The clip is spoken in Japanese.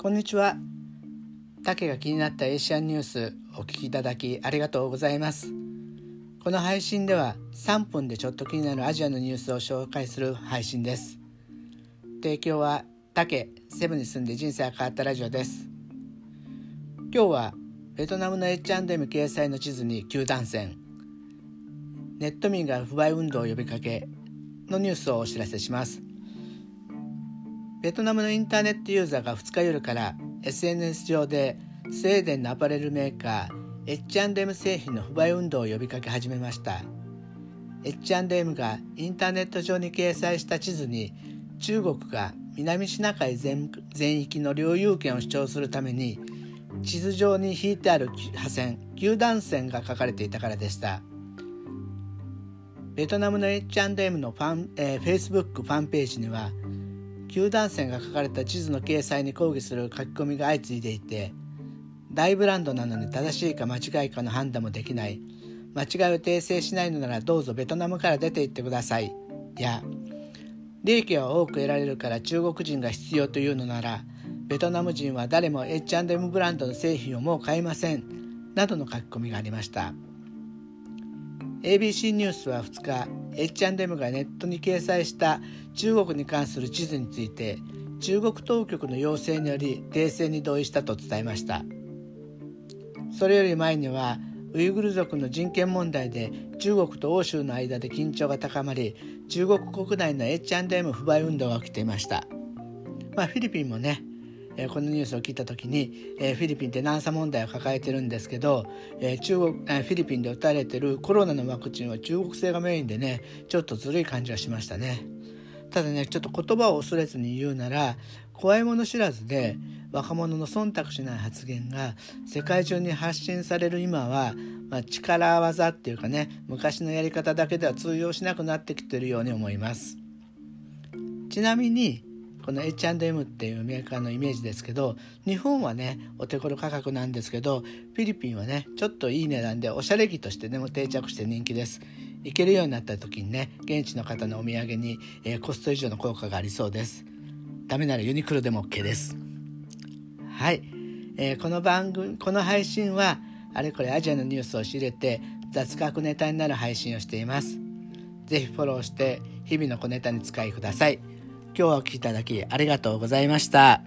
こんにちは。竹が気になったエーシャンニュースお聞きいただきありがとうございます。この配信では3分でちょっと気になるアジアのニュースを紹介する配信です。提供は竹セブンに住んで人生が変わったラジオです。今日はベトナムの H&M 掲載の地図に球団戦ネット民が不買運動を呼びかけのニュースをお知らせします。ベトナムのインターネットユーザーが2日夜から SNS 上でスウェーデンのアパレルメーカー H&M 製品の不買運動を呼びかけ始めました。H&M がインターネット上に掲載した地図に中国が南シナ海全全域の領有権を主張するために地図上に引いてある破線球団線が書かれていたからでした。ベトナムの H&M のファン、えー、Facebook ファンページには球団線が書かれた地図の掲載に抗議する書き込みが相次いでいて大ブランドなのに正しいか間違いかの判断もできない。間違いを訂正しないのならどうぞベトナムから出て行ってください。や利益は多く得られるから中国人が必要というのならベトナム人は誰も H&M ブランドの製品をもう買いません。などの書き込みがありました。ABC ニュースは2日 H&M がネットに掲載した中国に関する地図について中国当局の要請により訂正に同意したと伝えました。それより前にはウイグル族の人権問題で中国と欧州の間で緊張が高まり中国国内の H&M 不買運動が起きていました、まあ、フィリピンもねえこのニュースを聞いた時に、えフィリピンって難査問題を抱えてるんですけど、え中国、えフィリピンで打たれてるコロナのワクチンは中国製がメインでねちょっとずるい感じがしましたね。ただねちょっと言葉を恐れずに言うなら怖いもの知らずで若者の忖度しない発言が世界中に発信される今は、まあ、力技っていうかね昔のやり方だけでは通用しなくなってきてるように思います。ちなみにこの H&M っていうメーカーのイメージですけど日本はねお手頃価格なんですけどフィリピンはねちょっといい値段でおしゃれ着としてでも定着して人気です。行けるようになった時にね現地の方のお土産に、えー、コスト以上の効果がありそうです。ダメならユニクロでも OK です。はい、えー、この番組この配信はあれこれアジアのニュースを仕入れて雑学ネタになる配信をしています。ぜひフォローして日々の小ネタに使いください。今日はお聴きいただきありがとうございました。